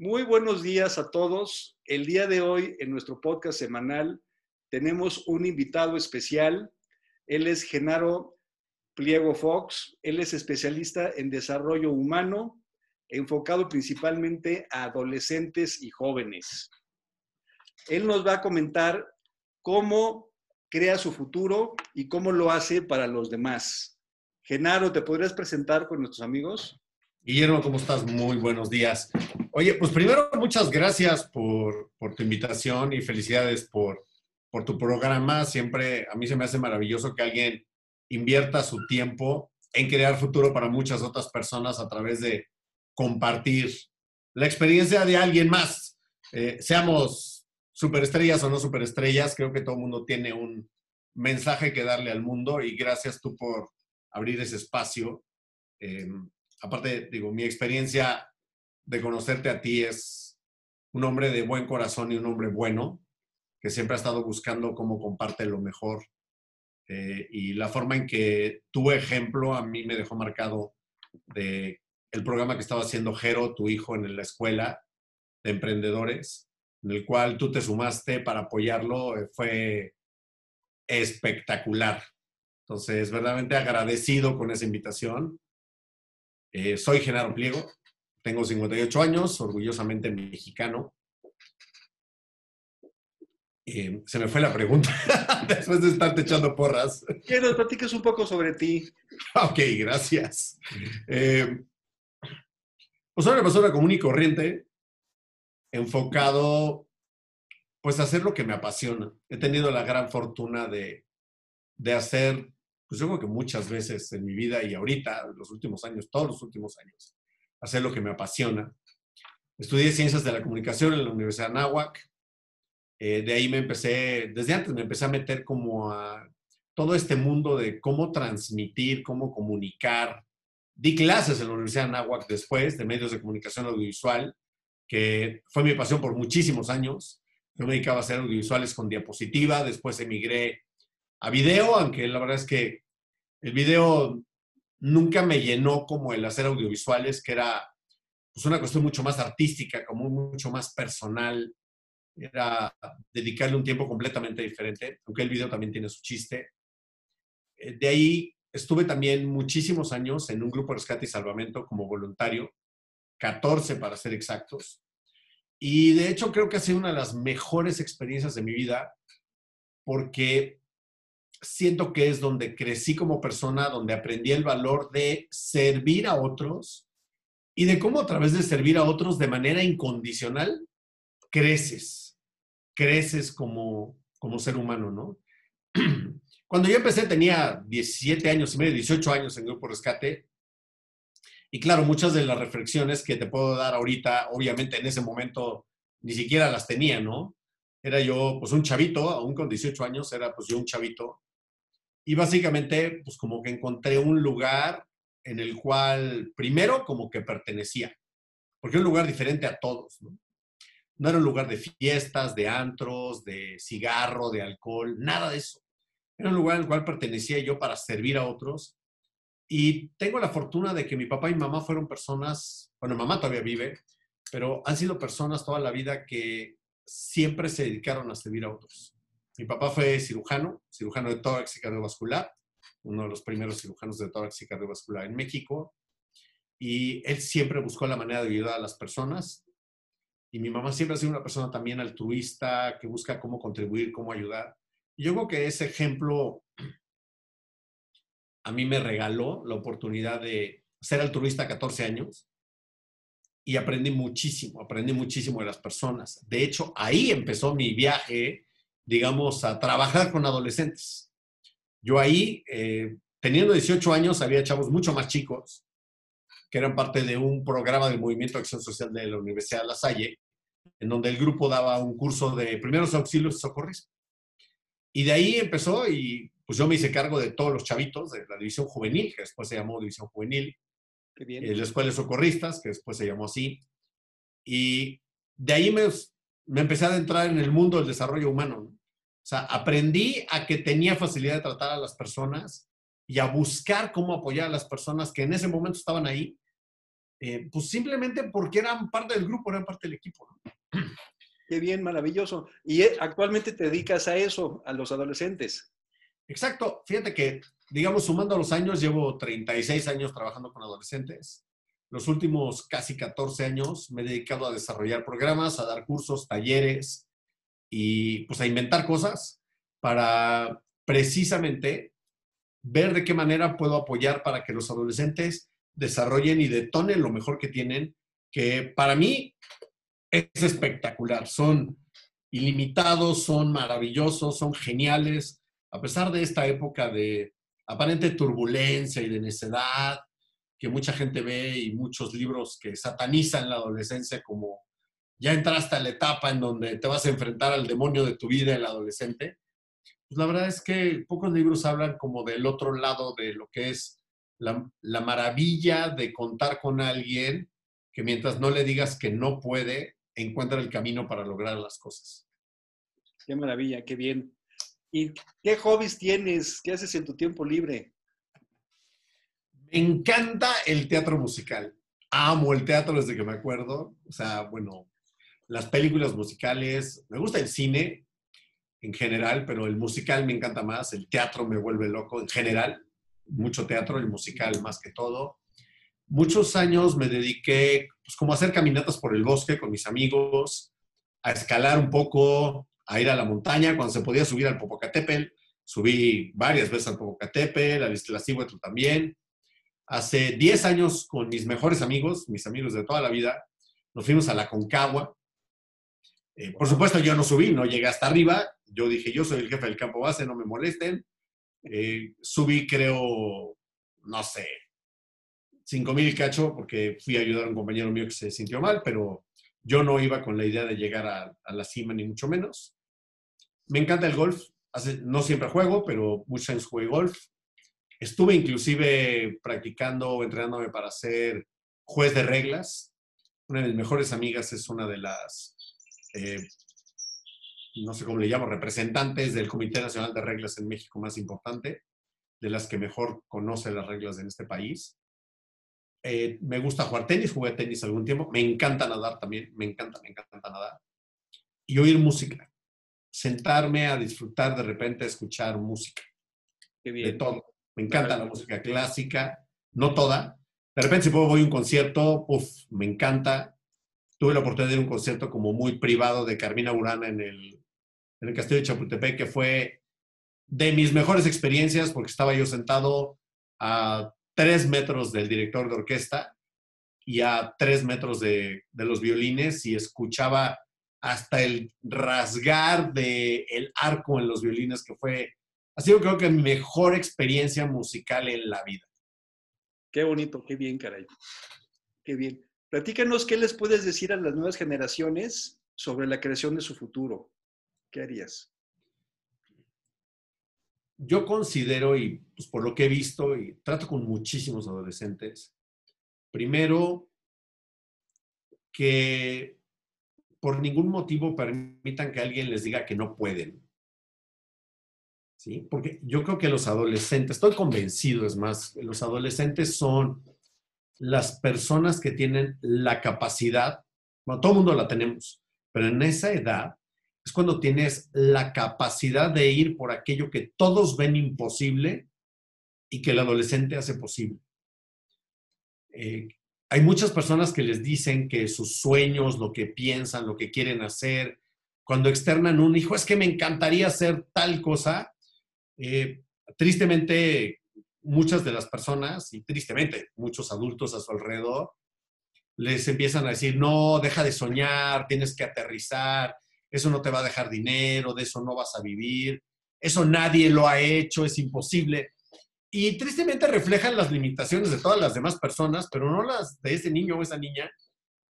Muy buenos días a todos. El día de hoy, en nuestro podcast semanal, tenemos un invitado especial. Él es Genaro Pliego Fox. Él es especialista en desarrollo humano, enfocado principalmente a adolescentes y jóvenes. Él nos va a comentar cómo crea su futuro y cómo lo hace para los demás. Genaro, ¿te podrías presentar con nuestros amigos? Guillermo, ¿cómo estás? Muy buenos días. Oye, pues primero, muchas gracias por, tu invitación y felicidades por, tu programa. Siempre a mí se me hace maravilloso que alguien invierta su tiempo en crear futuro para muchas otras personas a través de compartir la experiencia de alguien más. Eh, seamos superestrellas o no superestrellas, creo que todo el mundo tiene un mensaje que darle al mundo y gracias tú por abrir ese espacio. Em, aparte, digo, mi experiencia de conocerte a ti es un hombre de buen corazón y un hombre bueno, que siempre ha estado buscando cómo comparte lo mejor. Eh, y la forma en que tu ejemplo a mí me dejó marcado de el programa que estaba haciendo Jero, tu hijo, en la escuela de emprendedores, en el cual tú te sumaste para apoyarlo, eh, fue espectacular. Entonces, verdaderamente agradecido con esa invitación eh, soy Genaro Pliego, tengo 58 años, orgullosamente mexicano. Eh, se me fue la pregunta después de estarte echando porras. Quiero que platiques un poco sobre ti. Ok, gracias. Eh, pues soy una persona común y corriente, enfocado pues a hacer lo que me apasiona. He tenido la gran fortuna de, de hacer pues yo creo que muchas veces en mi vida y ahorita, los últimos años, todos los últimos años, hacer lo que me apasiona. Estudié Ciencias de la Comunicación en la Universidad de Anáhuac. Eh, de ahí me empecé, desde antes me empecé a meter como a todo este mundo de cómo transmitir, cómo comunicar. Di clases en la Universidad de Anáhuac después de medios de comunicación audiovisual, que fue mi pasión por muchísimos años. Yo me dedicaba a hacer audiovisuales con diapositiva, después emigré a video, aunque la verdad es que el video nunca me llenó como el hacer audiovisuales, que era pues, una cuestión mucho más artística, como mucho más personal. Era dedicarle un tiempo completamente diferente, aunque el video también tiene su chiste. Eh, de ahí estuve también muchísimos años en un grupo de rescate y salvamento como voluntario, 14 para ser exactos. Y de hecho creo que ha sido una de las mejores experiencias de mi vida porque siento que es donde crecí como persona, donde aprendí el valor de servir a otros y de cómo a través de servir a otros de manera incondicional creces, creces como, como ser humano, ¿no? Cuando yo empecé tenía 17 años y medio, 18 años en Grupo Rescate. Y claro, muchas de las reflexiones que te puedo dar ahorita, obviamente en ese momento ni siquiera las tenía, ¿no? Era yo, pues un chavito, aún con 18 años, era pues yo un chavito y básicamente, pues como que encontré un lugar en el cual, primero, como que pertenecía, porque era un lugar diferente a todos, ¿no? Era un lugar de fiestas, de antros, de cigarro, de alcohol, nada de eso. Era un lugar el cual pertenecía yo para servir a otros. Y tengo la fortuna de que mi papá y mamá fueron personas, bueno, mamá todavía vive, pero han sido personas toda la vida que siempre se dedicaron a servir a otros. Mi papá fue cirujano, cirujano de tórax y cardiovascular, uno de los primeros cirujanos de tórax y cardiovascular en México. Y él siempre buscó la manera de ayudar a las personas. Y mi mamá siempre ha sido una persona también altruista, que busca cómo contribuir, cómo ayudar. Y yo creo que ese ejemplo a mí me regaló la oportunidad de ser altruista a 14 años y aprendí muchísimo, aprendí muchísimo de las personas. De hecho, ahí empezó mi viaje digamos, a trabajar con adolescentes. Yo ahí, eh, teniendo 18 años, había chavos mucho más chicos, que eran parte de un programa del Movimiento de Acción Social de la Universidad de La Salle, en donde el grupo daba un curso de primeros auxilios y socorrismo. Y de ahí empezó y pues yo me hice cargo de todos los chavitos de la división juvenil, que después se llamó división juvenil. Eh, la escuela de socorristas, que después se llamó así. Y de ahí me, me empecé a adentrar en el mundo del desarrollo humano. O sea, aprendí a que tenía facilidad de tratar a las personas y a buscar cómo apoyar a las personas que en ese momento estaban ahí, eh, pues simplemente porque eran parte del grupo, eran parte del equipo. Qué bien, maravilloso. Y eh, actualmente te dedicas a eso, a los adolescentes. Exacto. Fíjate que, digamos, sumando los años, llevo 36 años trabajando con adolescentes. Los últimos casi 14 años me he dedicado a desarrollar programas, a dar cursos, talleres y pues a inventar cosas para precisamente ver de qué manera puedo apoyar para que los adolescentes desarrollen y detonen lo mejor que tienen, que para mí es espectacular. Son ilimitados, son maravillosos, son geniales, a pesar de esta época de aparente turbulencia y de necedad que mucha gente ve y muchos libros que satanizan la adolescencia como ya entraste a la etapa en donde te vas a enfrentar al demonio de tu vida, el adolescente. Pues la verdad es que pocos libros hablan como del otro lado de lo que es la, la maravilla de contar con alguien que mientras no le digas que no puede, encuentra el camino para lograr las cosas. Qué maravilla, qué bien. ¿Y qué hobbies tienes? ¿Qué haces en tu tiempo libre? Me encanta el teatro musical. Amo el teatro desde que me acuerdo. O sea, bueno, las películas musicales, me gusta el cine en general, pero el musical me encanta más. El teatro me vuelve loco en general. Mucho teatro, el musical más que todo. Muchos años me dediqué, pues, como a hacer caminatas por el bosque con mis amigos, a escalar un poco, a ir a la montaña cuando se podía subir al Popocatépetl. Subí varias veces al Popocatépetl, al Iztaccíhuatl también. Hace 10 años con mis mejores amigos, mis amigos de toda la vida, nos fuimos a la Concagua. Eh, por supuesto, yo no subí, no llegué hasta arriba. Yo dije, yo soy el jefe del campo base, no me molesten. Eh, subí, creo, no sé, 5 mil cacho, porque fui a ayudar a un compañero mío que se sintió mal, pero yo no iba con la idea de llegar a la cima, ni mucho menos. Me encanta el golf. No siempre juego, pero muchos años jugué golf. Estuve inclusive practicando o entrenándome para ser juez de reglas. Una de mis mejores amigas es una de las, eh, no sé cómo le llamo, representantes del Comité Nacional de Reglas en México más importante, de las que mejor conoce las reglas en este país. Eh, me gusta jugar tenis, jugué tenis algún tiempo. Me encanta nadar también, me encanta, me encanta nadar. Y oír música sentarme a disfrutar de repente, escuchar música. De todo. Me encanta la música clásica, no toda. De repente, si puedo, voy a un concierto, uff, me encanta. Tuve la oportunidad de ir a un concierto como muy privado de Carmina Burana en el, en el Castillo de Chapultepec, que fue de mis mejores experiencias porque estaba yo sentado a tres metros del director de orquesta y a tres metros de, de los violines y escuchaba hasta el rasgar del el arco en los violines, que fue, ha sido creo que mi mejor experiencia musical en la vida. Qué bonito, qué bien, caray. Qué bien. Platícanos qué les puedes decir a las nuevas generaciones sobre la creación de su futuro. ¿Qué harías? Yo considero, y pues por lo que he visto, y trato con muchísimos adolescentes, primero, que por ningún motivo permitan que alguien les diga que no pueden. ¿Sí? Porque yo creo que los adolescentes, estoy convencido, es más, los adolescentes son las personas que tienen la capacidad, bueno, todo el mundo la tenemos, pero en esa edad es cuando tienes la capacidad de ir por aquello que todos ven imposible y que el adolescente hace posible. Eh, hay muchas personas que les dicen que sus sueños, lo que piensan, lo que quieren hacer, cuando externan un hijo, es que me encantaría hacer tal cosa. Eh, tristemente, muchas de las personas, y tristemente muchos adultos a su alrededor, les empiezan a decir, no, deja de soñar, tienes que aterrizar, eso no te va a dejar dinero, de eso no vas a vivir, eso nadie lo ha hecho, es imposible. Y tristemente reflejan las limitaciones de todas las demás personas, pero no las de ese niño o esa niña,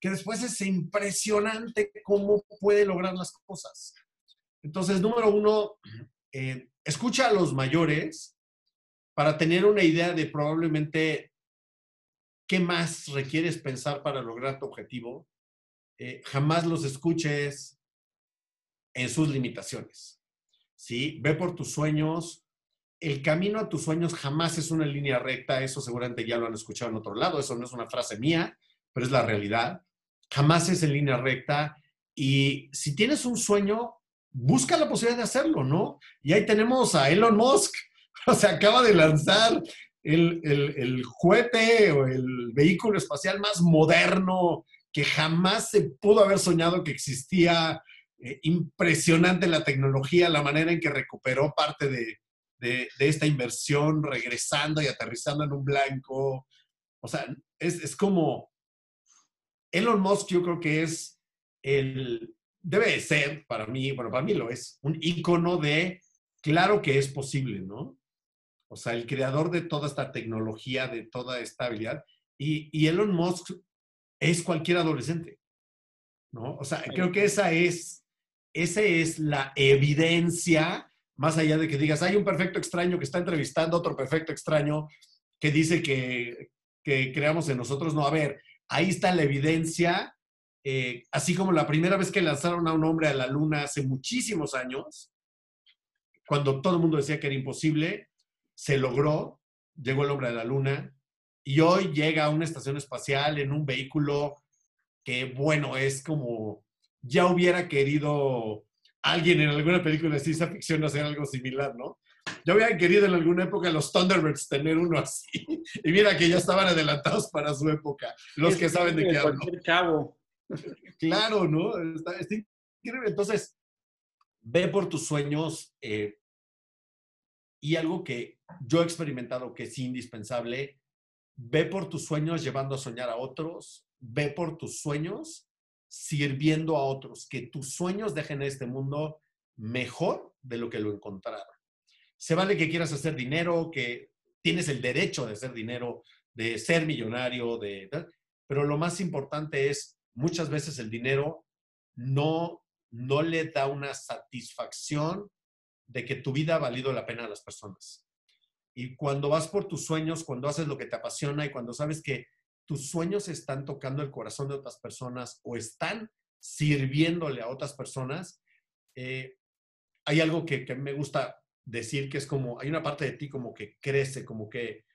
que después es impresionante cómo puede lograr las cosas. Entonces, número uno, eh, escucha a los mayores para tener una idea de probablemente qué más requieres pensar para lograr tu objetivo. Eh, jamás los escuches en sus limitaciones. ¿sí? Ve por tus sueños, el camino a tus sueños jamás es una línea recta, eso seguramente ya lo han escuchado en otro lado, eso no es una frase mía, pero es la realidad. Jamás es en línea recta. Y si tienes un sueño, busca la posibilidad de hacerlo, ¿no? Y ahí tenemos a Elon Musk. O sea, acaba de lanzar el, el, el cohete o el vehículo espacial más moderno que jamás se pudo haber soñado que existía. Eh, impresionante la tecnología, la manera en que recuperó parte de, de, de, esta inversión, regresando y aterrizando en un blanco. O sea, es, es como Elon Musk, yo creo que es el, debe ser para mí, bueno, para mí lo es, un icono de claro que es posible, ¿no? O sea, el creador de toda esta tecnología, de toda esta habilidad. Y, y Elon Musk es cualquier adolescente, ¿no? O sea, creo que esa es, esa es la evidencia, más allá de que digas, hay un perfecto extraño que está entrevistando a otro perfecto extraño que dice que, que creamos en nosotros. No, a ver, ahí está la evidencia, eh, así como la primera vez que lanzaron a un hombre a la luna hace muchísimos años, cuando todo el mundo decía que era imposible, se logró, llegó el hombre a la luna, y hoy llega a una estación espacial en un vehículo que, bueno, es como ya hubiera querido alguien en alguna película de ciencia ficción hacer algo similar, ¿no? Ya hubieran querido en alguna época los Thunderbirds tener uno así. Y mira que ya estaban adelantados para su época, los es que saben de qué hablo. Chavo. Claro, ¿no? Está, está, increíble. Entonces, ve por tus sueños. Eh, y algo que yo he experimentado que es indispensable Ve por tus sueños llevando a soñar a otros. Ve por tus sueños sirviendo a otros. Que tus sueños dejen este mundo mejor de lo que lo encontraron. Se vale que quieras hacer dinero, que tienes el derecho de hacer dinero, de ser millonario, de, pero lo más importante es, muchas veces el dinero no, no le da una satisfacción de que tu vida ha valido la pena a las personas. Y cuando vas por tus sueños, cuando haces lo que te apasiona y cuando sabes que tus sueños están tocando el corazón de otras personas o están sirviéndole a otras personas, eh, hay algo que, que, me gusta decir que es como, hay una parte de ti como que crece, como que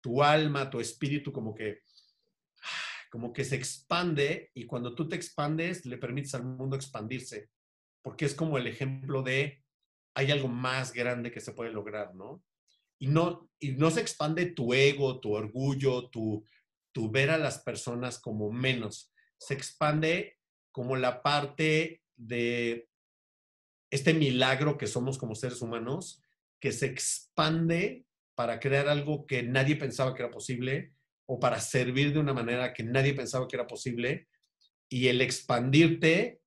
tu alma, tu espíritu, como que, como que se expande y cuando tú te expandes, le permites al mundo expandirse, porque es como el ejemplo de, hay algo más grande que se puede lograr, ¿no? y no, y no se expande tu ego, tu orgullo, tu, tu ver a las personas como menos. Se expande como la parte de este milagro que somos como seres humanos, que se expande para crear algo que nadie pensaba que era posible o para servir de una manera que nadie pensaba que era posible. Y el expandirte,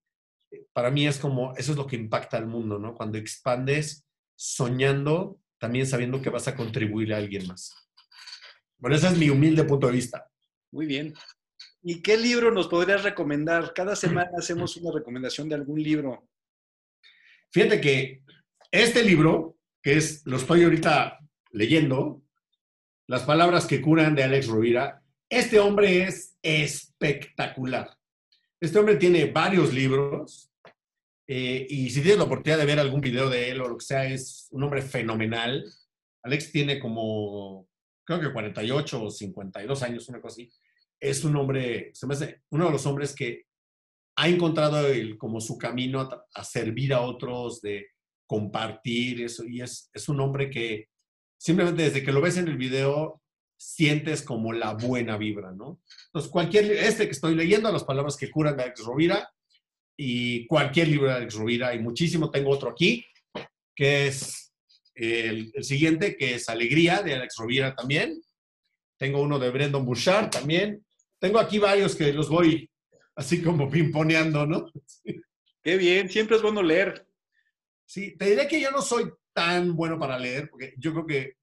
para mí es como, eso es lo que impacta al mundo, ¿no? Cuando expandes soñando también sabiendo que vas a contribuir a alguien más. Bueno, ese es mi humilde punto de vista. Muy bien. ¿Y qué libro nos podrías recomendar? Cada semana hacemos una recomendación de algún libro. Fíjate que este libro, que es, lo estoy ahorita leyendo, Las palabras que curan de Alex Rovira, este hombre es espectacular. Este hombre tiene varios libros, eh, y si tienes la oportunidad de ver algún video de él o lo que sea, es un hombre fenomenal. Alex tiene como, creo que 48 o 52 años, una cosa así. Es un hombre, se me hace uno de los hombres que ha encontrado el, como su camino a, a, servir a otros, de compartir eso. Y es, es un hombre que simplemente desde que lo ves en el video, sientes como la buena vibra, ¿no? Entonces, cualquier, este que estoy leyendo, las palabras que curan de Alex Rovira, y cualquier libro de Alex Rovira y muchísimo. Tengo otro aquí, que es el, el, siguiente, que es Alegría de Alex Rovira también. Tengo uno de Brendan Bouchard también. Tengo aquí varios que los voy así como pimponeando, ¿no? Qué bien, siempre es bueno leer. Sí, te diré que yo no soy tan bueno para leer, porque yo creo que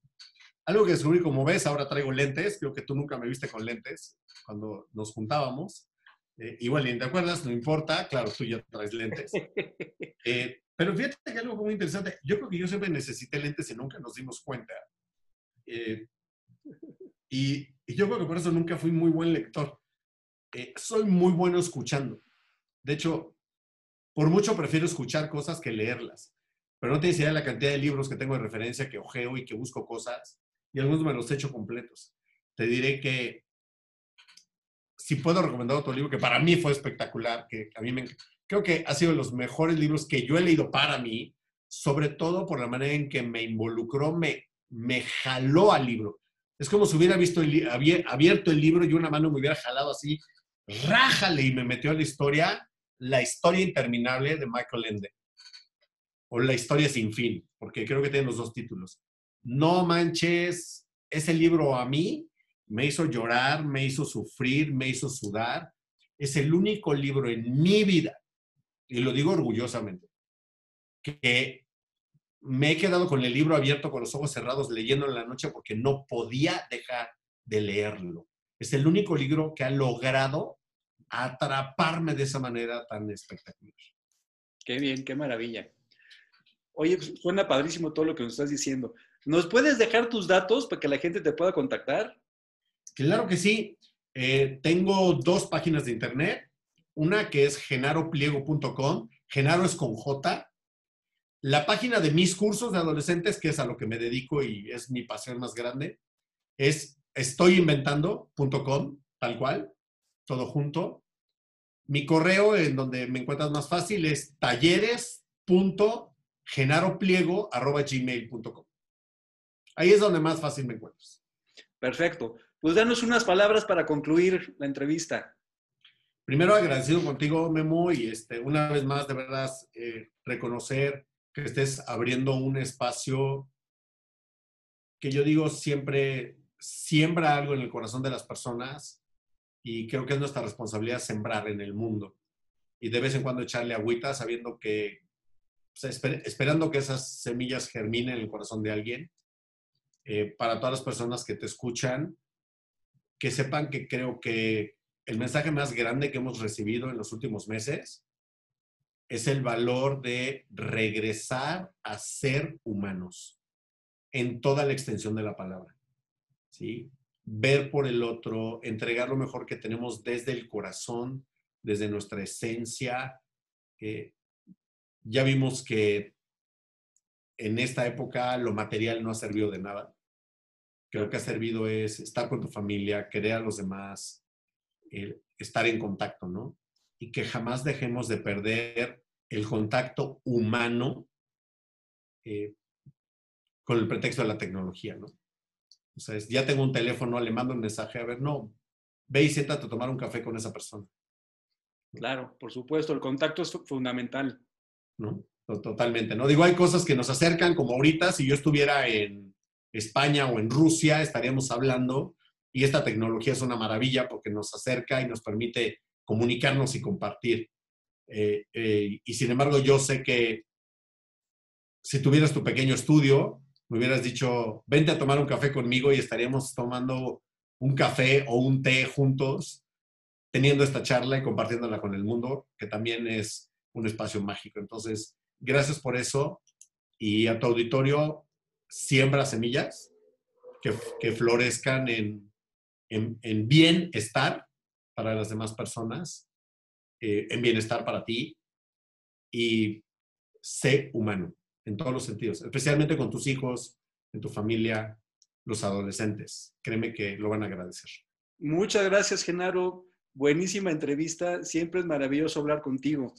algo que descubrí, como ves, ahora traigo lentes, creo que tú nunca me viste con lentes cuando nos juntábamos. Eh, igual ni te acuerdas, no importa, claro, tú ya traes lentes. Eh, pero fíjate que algo muy interesante, yo creo que yo siempre necesité lentes y nunca nos dimos cuenta. Eh, y, yo creo que por eso nunca fui muy buen lector. Eh, soy muy bueno escuchando. De hecho, por mucho prefiero escuchar cosas que leerlas. Pero no tienes idea de la cantidad de libros que tengo de referencia, que ojeo y que busco cosas, y algunos me los echo completos. Te diré que si puedo recomendar otro libro que para mí fue espectacular, que a mí me, creo que ha sido de los mejores libros que yo he leído para mí, sobre todo por la manera en que me involucró, me, me jaló al libro. Es como si hubiera visto el, abierto el libro y una mano me hubiera jalado así, rájale y me metió a la historia, la historia interminable de Michael Ende. O la historia sin fin, porque creo que tiene los dos títulos. No manches, ese libro a mí me hizo llorar, me hizo sufrir, me hizo sudar. Es el único libro en mi vida, y lo digo orgullosamente, que me he quedado con el libro abierto con los ojos cerrados leyendo en la noche porque no podía dejar de leerlo. Es el único libro que ha logrado atraparme de esa manera tan espectacular. Qué bien, qué maravilla. Oye, pues, suena padrísimo todo lo que nos estás diciendo. ¿Nos puedes dejar tus datos para que la gente te pueda contactar? Claro que sí. Eh, tengo dos páginas de internet. Una que es genaropliego.com. Genaro es con J. La página de mis cursos de adolescentes, que es a lo que me dedico y es mi pasión más grande, es estoyinventando.com, tal cual, todo junto. Mi correo en donde me encuentras más fácil es talleres.genaropliego.gmail.com. Ahí es donde más fácil me encuentras. Perfecto. Pues danos unas palabras para concluir la entrevista. Primero agradecido contigo, Memo, y este, una vez más, de verdad, eh, reconocer que estés abriendo un espacio que yo digo siempre siembra algo en el corazón de las personas y creo que es nuestra responsabilidad sembrar en el mundo y de vez en cuando echarle agüita sabiendo que, esperando que esas semillas germinen en el corazón de alguien. Eh, para todas las personas que te escuchan, que sepan que creo que el mensaje más grande que hemos recibido en los últimos meses es el valor de regresar a ser humanos en toda la extensión de la palabra. ¿sí? Ver por el otro, entregar lo mejor que tenemos desde el corazón, desde nuestra esencia. Ya vimos que en esta época lo material no ha servido de nada. Creo que ha servido es estar con tu familia, querer a los demás, estar en contacto, ¿no? y que jamás dejemos de perder el contacto humano eh, con el pretexto de la tecnología, ¿no? O sea, ya tengo un teléfono, le mando un mensaje, a ver, no, ve y siéntate a tomar un café con esa persona. Claro, por supuesto, el contacto es fundamental. ¿No? Totalmente, ¿no? Digo, hay cosas que nos acercan, como ahorita, si yo estuviera en España o en Rusia, estaríamos hablando, y esta tecnología es una maravilla porque nos acerca y nos permite comunicarnos y compartir. Eh, eh, y sin embargo, yo sé que si tuvieras tu pequeño estudio, me hubieras dicho, vente a tomar un café conmigo y estaríamos tomando un café o un té juntos, teniendo esta charla y compartiéndola con el mundo, que también es un espacio mágico. Entonces, gracias por eso y a tu auditorio, siembra semillas que, que florezcan en, en, en bienestar para las demás personas, eh, en bienestar para ti y sé humano en todos los sentidos, especialmente con tus hijos, en tu familia, los adolescentes. Créeme que lo van a agradecer. Muchas gracias, Genaro. Buenísima entrevista. Siempre es maravilloso hablar contigo.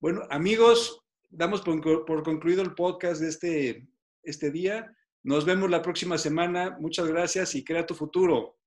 Bueno, amigos, damos por, por concluido el podcast de este, este día. Nos vemos la próxima semana. Muchas gracias y crea tu futuro.